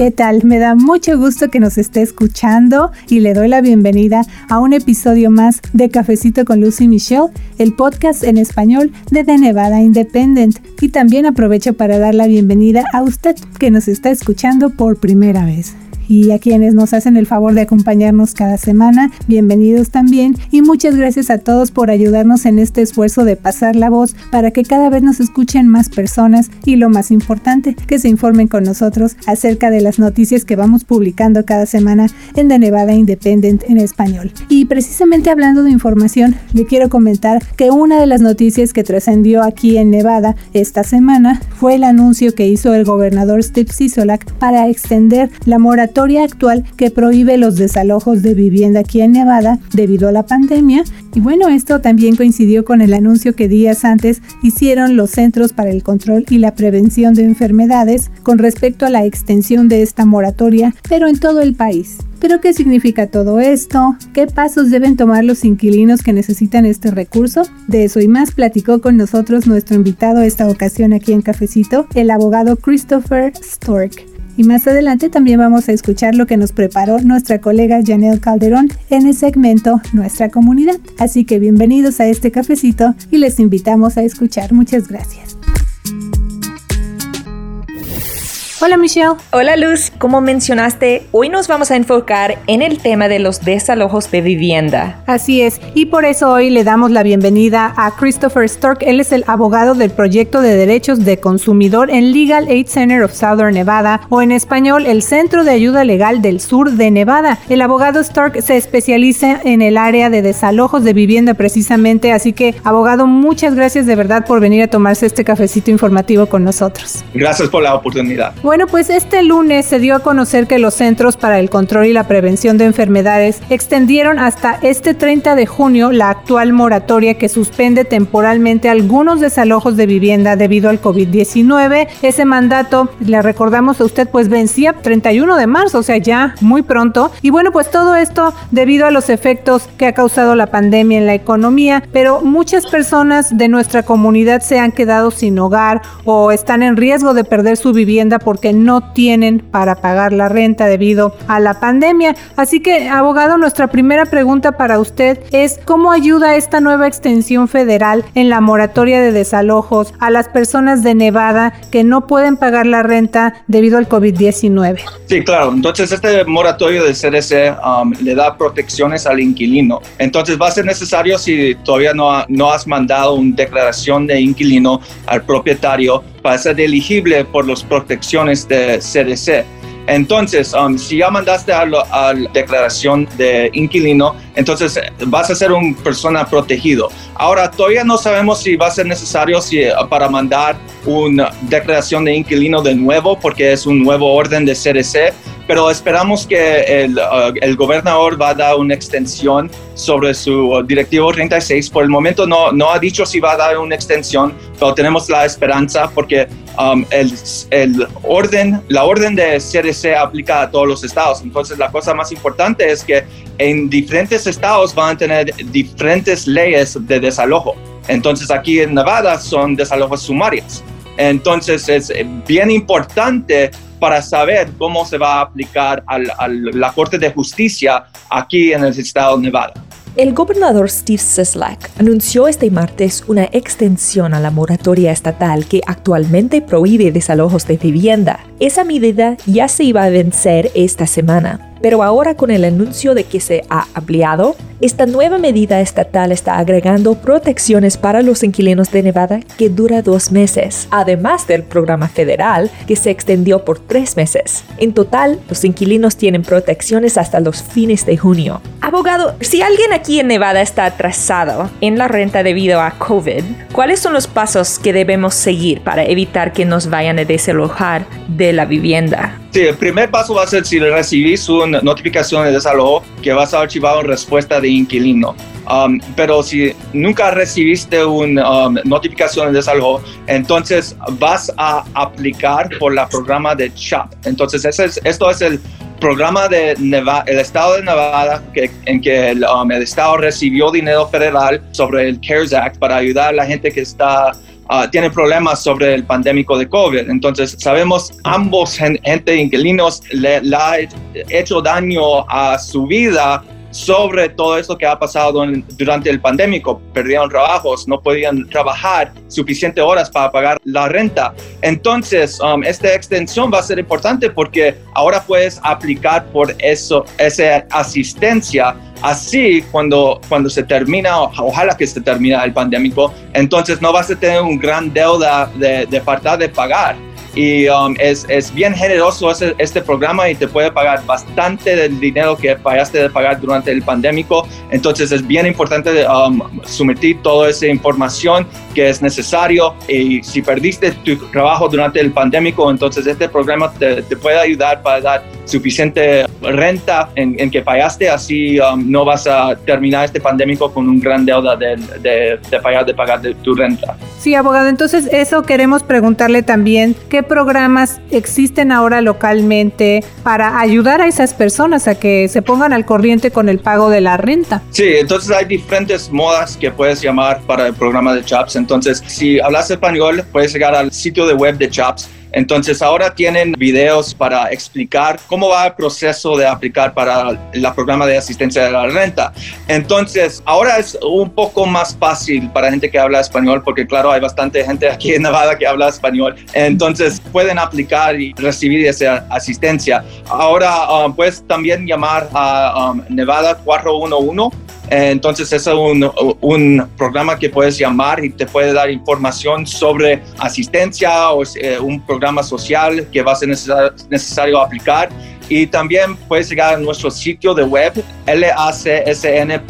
¿Qué tal? Me da mucho gusto que nos esté escuchando y le doy la bienvenida a un episodio más de Cafecito con Lucy Michelle, el podcast en español de The Nevada Independent. Y también aprovecho para dar la bienvenida a usted que nos está escuchando por primera vez y a quienes nos hacen el favor de acompañarnos cada semana, bienvenidos también y muchas gracias a todos por ayudarnos en este esfuerzo de pasar la voz para que cada vez nos escuchen más personas y lo más importante, que se informen con nosotros acerca de las noticias que vamos publicando cada semana en The Nevada Independent en español. Y precisamente hablando de información, le quiero comentar que una de las noticias que trascendió aquí en Nevada esta semana fue el anuncio que hizo el gobernador Steve Sisolak para extender la moratoria actual que prohíbe los desalojos de vivienda aquí en Nevada debido a la pandemia. Y bueno, esto también coincidió con el anuncio que días antes hicieron los Centros para el Control y la Prevención de Enfermedades con respecto a la extensión de esta moratoria, pero en todo el país. ¿Pero qué significa todo esto? ¿Qué pasos deben tomar los inquilinos que necesitan este recurso? De eso y más platicó con nosotros nuestro invitado esta ocasión aquí en Cafecito, el abogado Christopher Stork. Y más adelante también vamos a escuchar lo que nos preparó nuestra colega Janelle Calderón en el segmento Nuestra Comunidad. Así que bienvenidos a este cafecito y les invitamos a escuchar. Muchas gracias. Hola Michelle. Hola Luz. Como mencionaste, hoy nos vamos a enfocar en el tema de los desalojos de vivienda. Así es, y por eso hoy le damos la bienvenida a Christopher Stork. Él es el abogado del proyecto de derechos de consumidor en Legal Aid Center of Southern Nevada, o en español, el Centro de Ayuda Legal del Sur de Nevada. El abogado Stork se especializa en el área de desalojos de vivienda precisamente, así que abogado, muchas gracias de verdad por venir a tomarse este cafecito informativo con nosotros. Gracias por la oportunidad. Bueno, pues este lunes se dio a conocer que los Centros para el Control y la Prevención de Enfermedades extendieron hasta este 30 de junio la actual moratoria que suspende temporalmente algunos desalojos de vivienda debido al COVID-19. Ese mandato, le recordamos a usted, pues vencía 31 de marzo, o sea, ya muy pronto. Y bueno, pues todo esto debido a los efectos que ha causado la pandemia en la economía, pero muchas personas de nuestra comunidad se han quedado sin hogar o están en riesgo de perder su vivienda por que no tienen para pagar la renta debido a la pandemia. Así que, abogado, nuestra primera pregunta para usted es ¿cómo ayuda esta nueva extensión federal en la moratoria de desalojos a las personas de Nevada que no pueden pagar la renta debido al COVID-19? Sí, claro. Entonces, este moratorio de CDC um, le da protecciones al inquilino. Entonces, va a ser necesario si todavía no, no has mandado una declaración de inquilino al propietario para ser elegible por las protecciones de CDC. Entonces, um, si ya mandaste a, la declaración de inquilino, entonces eh, vas a ser una persona protegido. Ahora, todavía no sabemos si va a ser necesario si, eh, para mandar una declaración de inquilino de nuevo, porque es un nuevo orden de CDC, pero esperamos que el, uh, el, gobernador va a dar una extensión sobre su directivo 36. Por el momento no, no ha dicho si va a dar una extensión, pero tenemos la esperanza porque um, el, el, orden, la orden de CDC aplica a todos los estados. Entonces la cosa más importante es que en diferentes estados van a tener diferentes leyes de desalojo. Entonces aquí en Nevada son desalojos sumarios. Entonces es bien importante para saber cómo se va a aplicar a la Corte de Justicia aquí en el estado de Nevada. El gobernador Steve Sisolak anunció este martes una extensión a la moratoria estatal que actualmente prohíbe desalojos de vivienda. Esa medida ya se iba a vencer esta semana, pero ahora con el anuncio de que se ha ampliado, esta nueva medida estatal está agregando protecciones para los inquilinos de Nevada que dura dos meses, además del programa federal que se extendió por tres meses. En total, los inquilinos tienen protecciones hasta los fines de junio. Abogado, si alguien aquí en Nevada está atrasado en la renta debido a COVID, ¿cuáles son los pasos que debemos seguir para evitar que nos vayan a desalojar de la vivienda? Sí, el primer paso va a ser si recibís una notificación de desalojo que vas a archivar una respuesta de inquilino. Um, pero si nunca recibiste una um, notificación de desalojo, entonces vas a aplicar por la programa de CHAP. Entonces, esto es el programa de Nevada, el estado de Nevada que, en que um, el, estado recibió dinero federal sobre el CARES Act para ayudar a la gente que está uh, problemas sobre el pandémico de COVID. Entonces, sabemos ambos gente, inquilinos, le ha hecho daño a su vida sobre todo esto que ha pasado durante el pandémico. Perdieron trabajos, no podían trabajar suficientes horas para pagar la renta. Entonces, um, esta extensión va a ser importante porque ahora puedes aplicar por eso, esa asistencia. Así, cuando, cuando se termina, ojalá que se termine el pandémico, entonces no vas a tener un gran deuda de, de falta de pagar y um, es, es, bien generoso este, este, programa y te puede pagar bastante del dinero que pagaste de pagar durante el pandémico. Entonces es bien importante um, someter toda esa información que es necesario y si perdiste tu trabajo durante el pandémico, entonces este programa te, te puede ayudar para dar suficiente renta en, que pagaste, así um, no vas a terminar este pandémico con un gran deuda de, de, de pagar, de pagar de tu renta. Sí, abogado, entonces eso queremos preguntarle también, ¿qué programas existen ahora localmente para ayudar a esas personas a que se pongan al corriente con el pago de la renta? Sí, entonces hay diferentes modas que puedes llamar para el programa de CHOPS. Entonces, si hablas español, puedes llegar al sitio de web de CHOPS entonces ahora tienen videos para explicar cómo va el proceso de aplicar para el programa de asistencia de la renta. Entonces ahora es un poco más fácil para gente que habla español porque claro, hay bastante gente aquí en Nevada que habla español. Entonces pueden aplicar y recibir esa asistencia. Ahora um, puedes también llamar a um, Nevada 411 entonces es un, un, programa que puedes llamar y te puede dar información sobre asistencia o eh, un programa social que va a ser necesario, aplicar. Y también puedes llegar a nuestro sitio de web lacsn.org.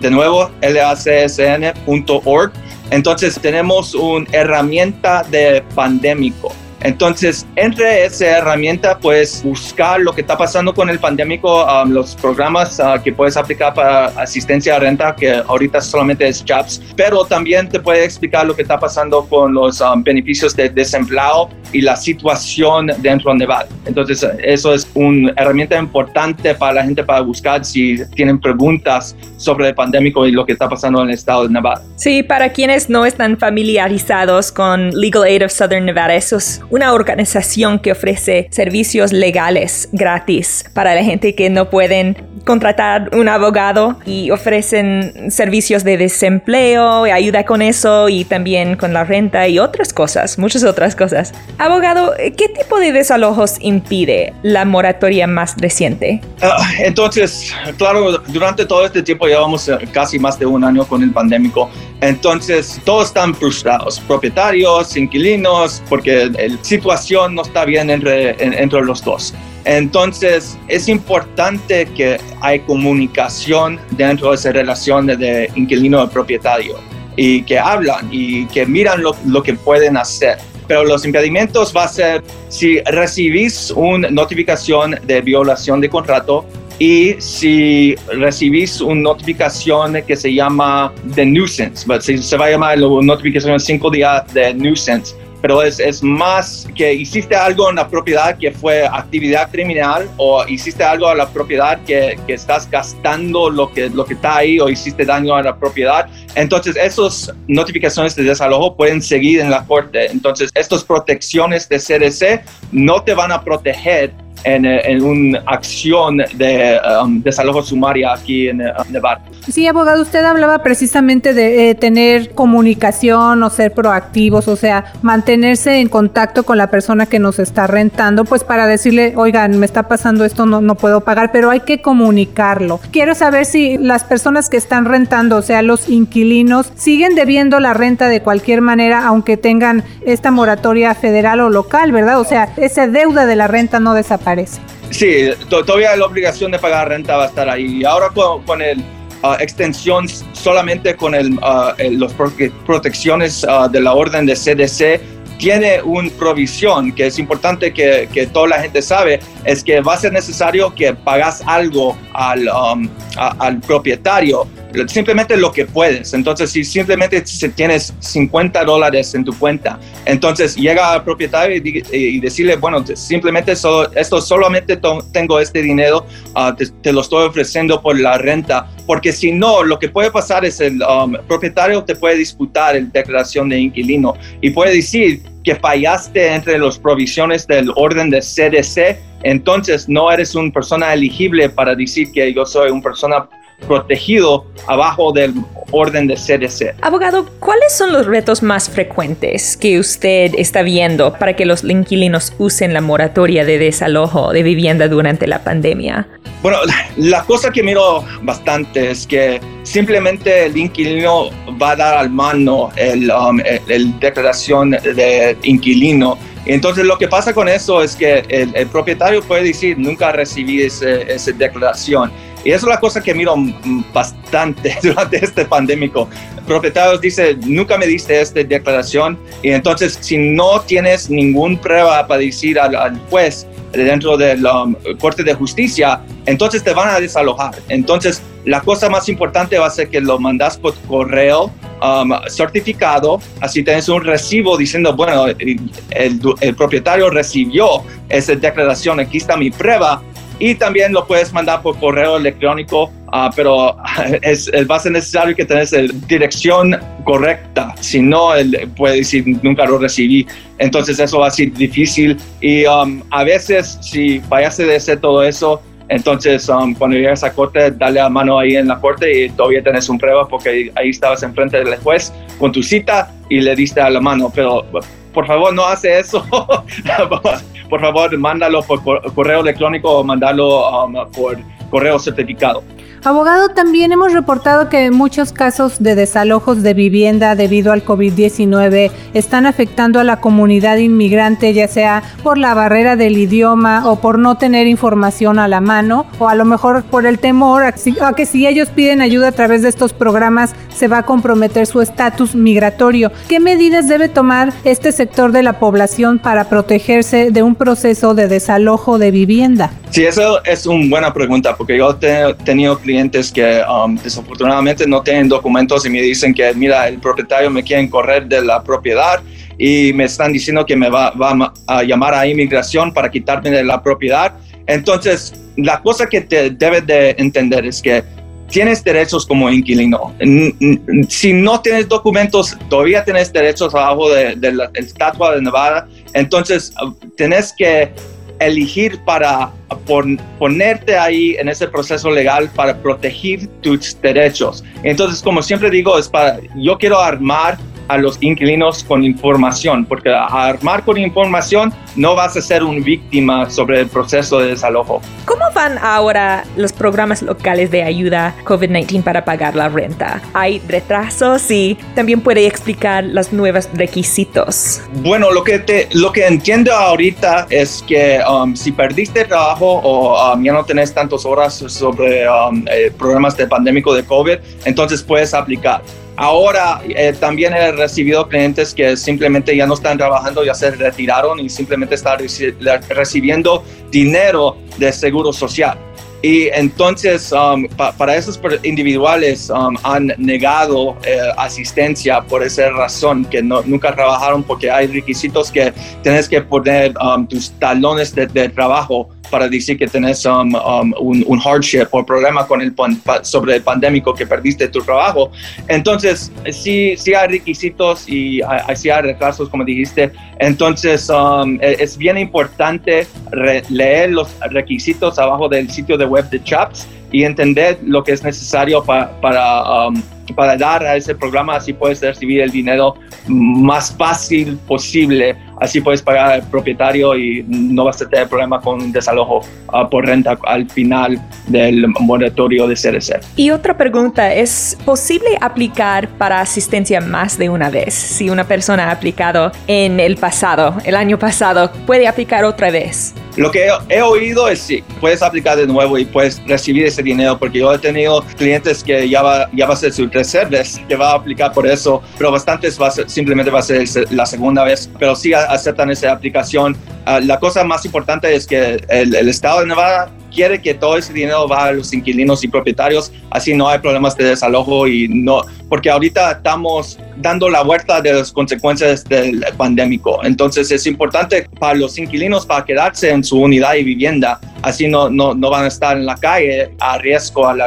De nuevo, lacsn.org. Entonces tenemos una herramienta de pandémico entonces, entre esa herramienta, puedes buscar lo que está pasando con el pandémico, um, los programas uh, que puedes aplicar para asistencia a renta, que ahorita solamente es JOBS, pero también te puede explicar lo que está pasando con los um, beneficios de desempleo y la situación dentro de Nevada. Entonces, eso es una herramienta importante para la gente para buscar si tienen preguntas sobre el pandémico y lo que está pasando en el estado de Nevada. Sí, para quienes no están familiarizados con Legal Aid of Southern Nevada, eso es una organización que ofrece servicios legales gratis para la gente que no pueden contratar un abogado y ofrecen servicios de desempleo y ayuda con eso y también con la renta y otras cosas, muchas otras cosas. Abogado, ¿qué tipo de desalojos impide la moratoria más reciente? Ah, entonces, claro, durante todo este tiempo llevamos eh, casi más de un año con el pandémico, entonces todos están frustrados, propietarios, inquilinos, porque la situación no está bien entre, entre los dos. Entonces es importante que hay comunicación dentro de esa relación de, inquilino y que hablan y que miran lo, lo que pueden hacer pero los impedimentos va a ser si recibís una notificación de violación de contrato y si recibís una notificación que se llama de nuisance, se va a llamar la notificación 5 días de nuisance, pero es, es, más que hiciste algo en la propiedad que fue actividad criminal o hiciste algo a la propiedad que, que, estás gastando lo que, lo que está ahí o hiciste daño a la propiedad. Entonces, esas notificaciones de desalojo pueden seguir en la corte. Entonces, estas protecciones de CDC no te van a proteger en, en una acción de um, desalojo sumaria aquí en Nevada. Sí, abogado, usted hablaba precisamente de eh, tener comunicación o ser proactivos, o sea, mantenerse en contacto con la persona que nos está rentando, pues para decirle, oigan, me está pasando esto, no, no puedo pagar, pero hay que comunicarlo. Quiero saber si las personas que están rentando, o sea, los inquilinos, siguen debiendo la renta de cualquier manera, aunque tengan esta moratoria federal o local, ¿verdad? O sea, esa deuda de la renta no desaparece. Sí, todavía la obligación de pagar renta va a estar ahí. Y ahora con, el uh, extensión solamente con el, uh, las protecciones uh, de la orden de CDC tiene una provisión que es importante que, que, toda la gente sabe, es que va a ser necesario que pagas algo al, um, al propietario simplemente lo que puedes. Entonces, si simplemente tienes 50 dólares en tu cuenta, entonces llega al propietario y, decirle, bueno, simplemente esto solamente tengo este dinero, ah, te, lo estoy ofreciendo por la renta, porque si no, lo que puede pasar es el um, propietario te puede disputar la declaración de inquilino y puede decir que fallaste entre las provisiones del orden de CDC, entonces no eres una persona elegible para decir que yo soy una persona protegido abajo del orden de CDC. Abogado, ¿cuáles son los retos más frecuentes que usted está viendo para que los inquilinos usen la moratoria de desalojo de vivienda durante la pandemia? Bueno, la cosa que miro bastante es que simplemente el inquilino va a dar al mano el, um, declaración de inquilino. Entonces lo que pasa con eso es que el, propietario puede decir nunca recibí esa declaración y eso es la cosa que miro bastante durante este pandémico. Propietarios dicen, nunca me diste esta declaración y entonces si no tienes ninguna prueba para decir al, juez dentro del um, Corte de Justicia, entonces te van a desalojar. Entonces la cosa más importante va a ser que lo mandas por correo um, certificado, así tienes un recibo diciendo, bueno, el, el propietario recibió esa declaración, aquí está mi prueba, y también lo puedes mandar por correo electrónico, ah, pero es, va a ser necesario que tengas la dirección correcta, si no, él puede decir nunca lo recibí, entonces eso va a ser difícil. Y um, a veces si fallaste de hacer todo eso, entonces um, cuando llegas a corte, dale la mano ahí en la corte y todavía tenés un prueba porque ahí estabas enfrente del juez con tu cita y le diste a la mano, pero por favor no hace eso. por favor, mándalo por correo electrónico o mándalo um, por correo certificado. Abogado, también hemos reportado que muchos casos de desalojos de vivienda debido al COVID-19 están afectando a la comunidad inmigrante, ya sea por la barrera del idioma o por no tener información a la mano, o a lo mejor por el temor a, que si ellos piden ayuda a través de estos programas se va a comprometer su estatus migratorio. ¿Qué medidas debe tomar este sector de la población para protegerse de un proceso de desalojo de vivienda? Sí, eso es una buena pregunta, porque yo he tenido clientes que um, desafortunadamente no tienen documentos y me dicen que, mira, el propietario me quiere correr de la propiedad y me están diciendo que me va, a llamar a inmigración para quitarme de la propiedad. Entonces, la cosa que te debes de entender es que tienes derechos como inquilino. Si no tienes documentos, todavía tienes derechos abajo del de, la estatua de Nevada. Entonces, uh, tienes que elegir para ponerte ahí en ese proceso legal para proteger tus derechos. Entonces, como siempre digo, es para, yo quiero armar a los inquilinos con información, porque armar con información no vas a ser una víctima sobre el proceso de desalojo. ¿Cómo van ahora los programas locales de ayuda COVID-19 para pagar la renta? ¿Hay retrasos y también puede explicar los nuevos requisitos? Bueno, lo que, te, lo que entiendo ahorita es que um, si perdiste trabajo o um, ya no tenés tantas horas sobre um, eh, programas de pandémico de COVID, entonces puedes aplicar. Ahora eh, también he recibido clientes que simplemente ya no están trabajando, ya se retiraron y simplemente están recibiendo dinero de seguro social. Y entonces, um, para esos individuales um, han negado eh, asistencia por esa razón, que no, nunca trabajaron porque hay requisitos que tienes que poner um, tus talones de, de trabajo para decir que tenés um, um, un, hardship o problema con el sobre el pandémico que perdiste tu trabajo. Entonces, sí, hay requisitos y hay, sí como dijiste. Entonces, um, e, es bien importante leer los requisitos abajo del sitio de web de CHAPS y entender lo que es necesario para, para dar a ese programa, así puedes recibir el dinero más fácil posible Así puedes pagar al propietario y no vas a tener problema con desalojo ah, por renta al final del moratorio de CRC. Y otra pregunta, ¿es posible aplicar para asistencia más de una vez? Si una persona ha aplicado en el pasado, el año pasado, ¿puede aplicar otra vez? Lo que he, oído es sí, puedes aplicar de nuevo y puedes recibir ese dinero porque yo he tenido clientes que ya va, ya va a ser su tercer vez que va a aplicar por eso, pero bastantes va a ser, simplemente va a ser la segunda vez, pero sí aceptan esa aplicación. Ah, la cosa más importante es que el, estado de Nevada quiere que todo ese dinero va a los inquilinos y propietarios, así no hay problemas de desalojo y no, porque ahorita estamos dando la vuelta de las consecuencias del pandémico. Entonces es importante para los inquilinos para quedarse en su unidad y vivienda, así no, no, no van a estar en la calle a riesgo al,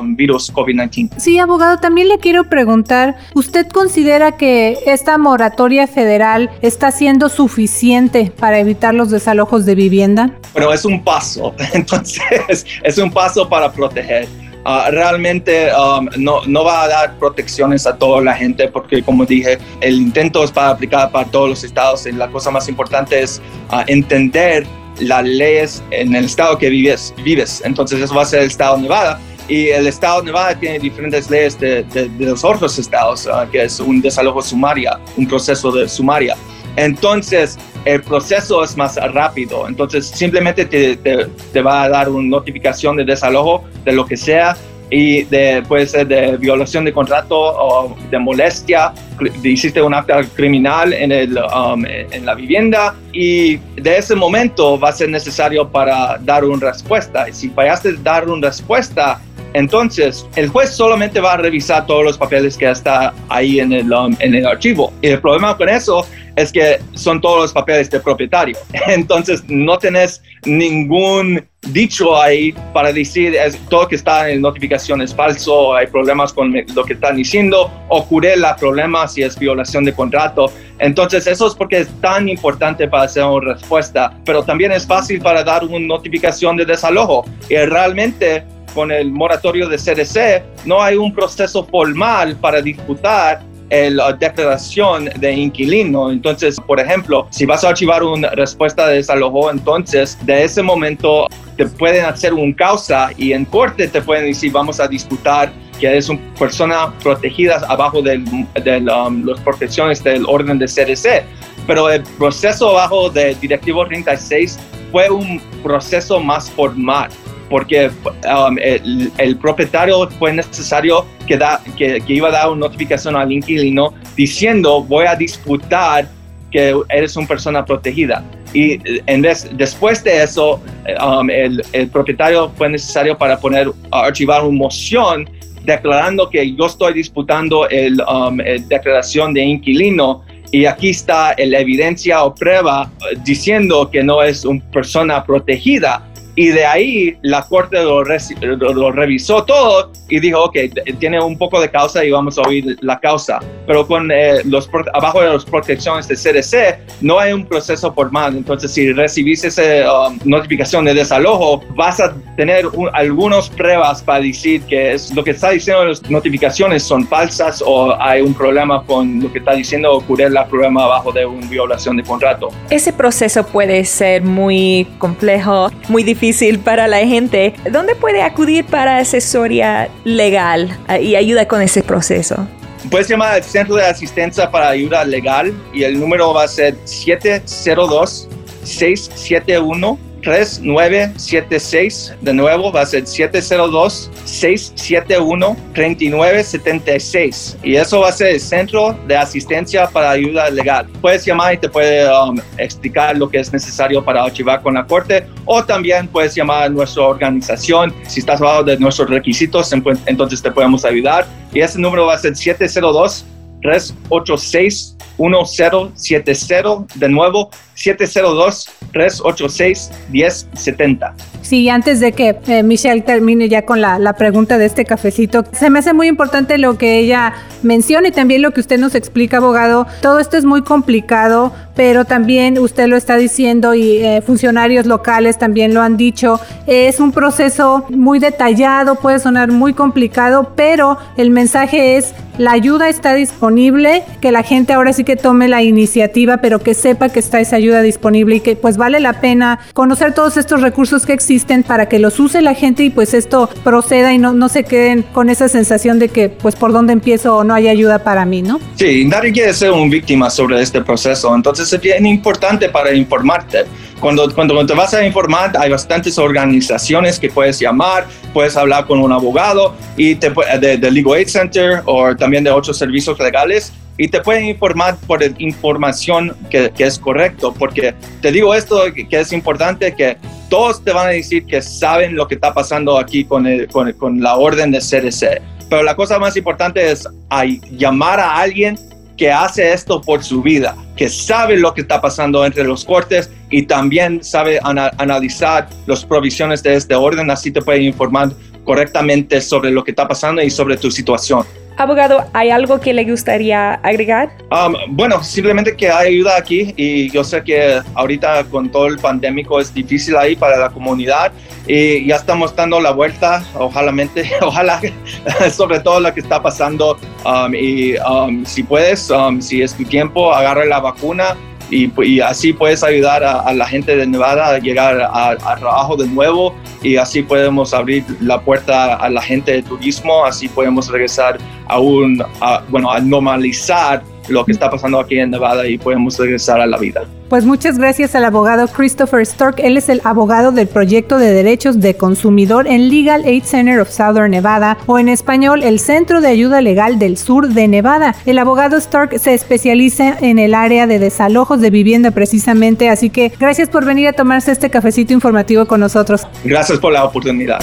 um, virus COVID-19. Sí, abogado, también le quiero preguntar, ¿usted considera que esta moratoria federal está siendo suficiente para evitar los desalojos de vivienda? Bueno, es un paso, entonces es un paso para proteger. Ah, realmente um, no, no, va a dar protecciones a toda la gente porque como dije, el intento es para aplicar para todos los estados y la cosa más importante es ah, entender las leyes en el estado que vives, vives. Entonces eso va a ser el estado de Nevada y el estado de Nevada tiene diferentes leyes de, de, los otros estados, ah, que es un desalojo sumaria, un proceso de sumaria. Entonces, el proceso es más rápido. Entonces, simplemente te, te, va a dar una notificación de desalojo de lo que sea y de, puede ser de violación de contrato o de molestia, hiciste un acto criminal en, el, um, en la vivienda y de ese momento va a ser necesario para dar una respuesta. Y si fallaste dar una respuesta, entonces, el juez solamente va a revisar todos los papeles que está ahí en el, um, en el archivo. Y el problema con eso es que son todos los papeles del propietario. Entonces, no tenés ningún dicho ahí para decir es, todo que está en notificación es falso, hay problemas con lo que están diciendo, ocurre la problema si es violación de contrato. Entonces, eso es porque es tan importante para hacer una respuesta, pero también es fácil para dar una notificación de desalojo. Y realmente con el moratorio de CDC, no hay un proceso formal para disputar la declaración de inquilino. Entonces, por ejemplo, si vas a archivar una respuesta de desalojo, entonces de ese momento te pueden hacer un causa y en corte te pueden decir vamos a disputar que eres una persona protegida abajo de um, las protecciones del orden de CDC. Pero el proceso abajo de Directivo 36 fue un proceso más formal porque um, el, propietario fue necesario que, da, que, iba a dar una notificación al inquilino diciendo voy a disputar que eres una persona protegida. Y en vez, después de eso, um, el, propietario fue necesario para poner, archivar una moción declarando que yo estoy disputando el, um, declaración de inquilino y aquí está la evidencia o prueba uh, diciendo que no es una persona protegida y de ahí la corte lo, revisó todo y dijo, ok, tiene un poco de causa y vamos a oír la causa. Pero con eh, los abajo de las protecciones de CDC no hay un proceso formal. Entonces, si recibís esa um, notificación de desalojo, vas a tener algunas pruebas para decir que es, lo que está diciendo las notificaciones son falsas o hay un problema con lo que está diciendo ocurrir la problema abajo de una violación de contrato. Ese proceso puede ser muy complejo, muy difícil para la gente, ¿dónde puede acudir para asesoría legal y ayuda con ese proceso? Puedes llamar al Centro de Asistencia para Ayuda Legal y el número va a ser 702 671 3976. De nuevo, va a ser 702-671-3976. Y eso va a ser el Centro de Asistencia para Ayuda Legal. Puedes llamar y te puede um, explicar lo que es necesario para archivar con la corte. O también puedes llamar a nuestra organización. Si estás bajo de nuestros requisitos, entonces te podemos ayudar. Y ese número va a ser 702 386 1070. De nuevo, 702-386-1070. Sí, antes de que eh, Michelle termine ya con la, la, pregunta de este cafecito, se me hace muy importante lo que ella menciona y también lo que usted nos explica, abogado. Todo esto es muy complicado, pero también usted lo está diciendo y eh, funcionarios locales también lo han dicho. Es un proceso muy detallado, puede sonar muy complicado, pero el mensaje es la ayuda está disponible, que la gente ahora sí que tome la iniciativa, pero que sepa que está esa ayuda disponible y que pues vale la pena conocer todos estos recursos que existen para que los use la gente y pues esto proceda y no, no se queden con esa sensación de que pues por dónde empiezo o no hay ayuda para mí, ¿no? Sí, nadie quiere ser un víctima sobre este proceso, entonces es bien importante para informarte. Cuando, cuando te vas a informar, hay bastantes organizaciones que puedes llamar, puedes hablar con un abogado y te, de, de Legal Aid Center o también de otros servicios legales y te pueden informar por información que, que es correcto, porque te digo esto que, es importante, que todos te van a decir que saben lo que está pasando aquí con, con, con la orden de CDC, pero la cosa más importante es llamar a alguien que hace esto por su vida, que sabe lo que está pasando entre los cortes y también sabe analizar las provisiones de este orden, así te puede informar correctamente sobre lo que está pasando y sobre tu situación. Abogado, ¿hay algo que le gustaría agregar? Um, bueno, simplemente que hay ayuda aquí y yo sé que ahorita con todo el pandémico es difícil ahí para la comunidad y ya estamos dando la vuelta, ojalá, ojalá sobre todo lo que está pasando um, y um, si puedes, si es tu tiempo, agarra la vacuna y, así puedes ayudar a, la gente de Nevada a llegar al trabajo de nuevo y así podemos abrir la puerta a la gente de turismo, así podemos regresar a un, bueno, a normalizar lo que está pasando aquí en Nevada y podemos regresar a la vida. Pues muchas gracias al abogado Christopher Stork. Él es el abogado del proyecto de derechos de consumidor en Legal Aid Center of Southern Nevada o en español el Centro de Ayuda Legal del Sur de Nevada. El abogado Stork se especializa en el área de desalojos de vivienda precisamente, así que gracias por venir a tomarse este cafecito informativo con nosotros. Gracias por la oportunidad.